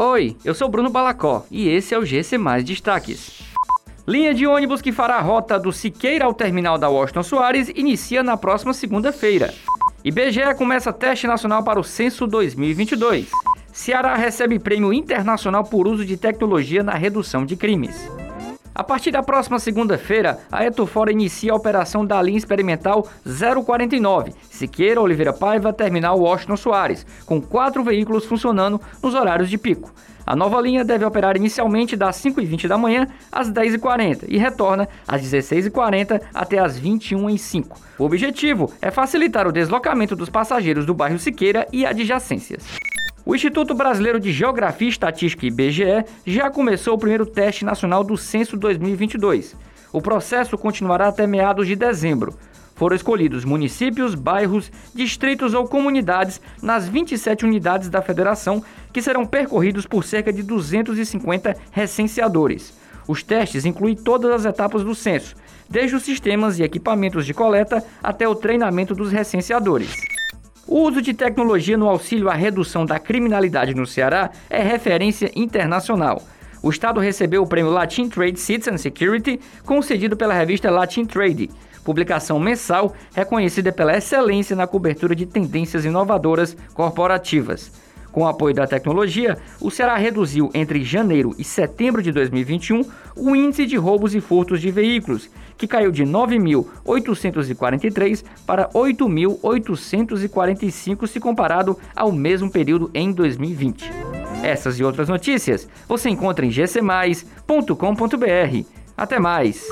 Oi, eu sou Bruno Balacó e esse é o GC Mais Destaques. Linha de ônibus que fará a rota do Siqueira ao terminal da Washington Soares inicia na próxima segunda-feira. IBGE começa teste nacional para o censo 2022. Ceará recebe prêmio internacional por uso de tecnologia na redução de crimes. A partir da próxima segunda-feira, a Etufora inicia a operação da linha experimental 049, Siqueira Oliveira Paiva, Terminal Washington Soares, com quatro veículos funcionando nos horários de pico. A nova linha deve operar inicialmente das 5h20 da manhã às 10h40 e retorna às 16h40 até às 21h05. O objetivo é facilitar o deslocamento dos passageiros do bairro Siqueira e adjacências. O Instituto Brasileiro de Geografia e Estatística IBGE já começou o primeiro teste nacional do Censo 2022. O processo continuará até meados de dezembro. Foram escolhidos municípios, bairros, distritos ou comunidades nas 27 unidades da federação que serão percorridos por cerca de 250 recenseadores. Os testes incluem todas as etapas do censo, desde os sistemas e equipamentos de coleta até o treinamento dos recenseadores. O uso de tecnologia no auxílio à redução da criminalidade no Ceará é referência internacional. O estado recebeu o prêmio Latin Trade Citizen Security, concedido pela revista Latin Trade, publicação mensal reconhecida pela excelência na cobertura de tendências inovadoras corporativas. Com o apoio da tecnologia, o Ceará reduziu entre janeiro e setembro de 2021 o índice de roubos e furtos de veículos, que caiu de 9.843 para 8.845 se comparado ao mesmo período em 2020. Essas e outras notícias você encontra em gcmais.com.br. Até mais!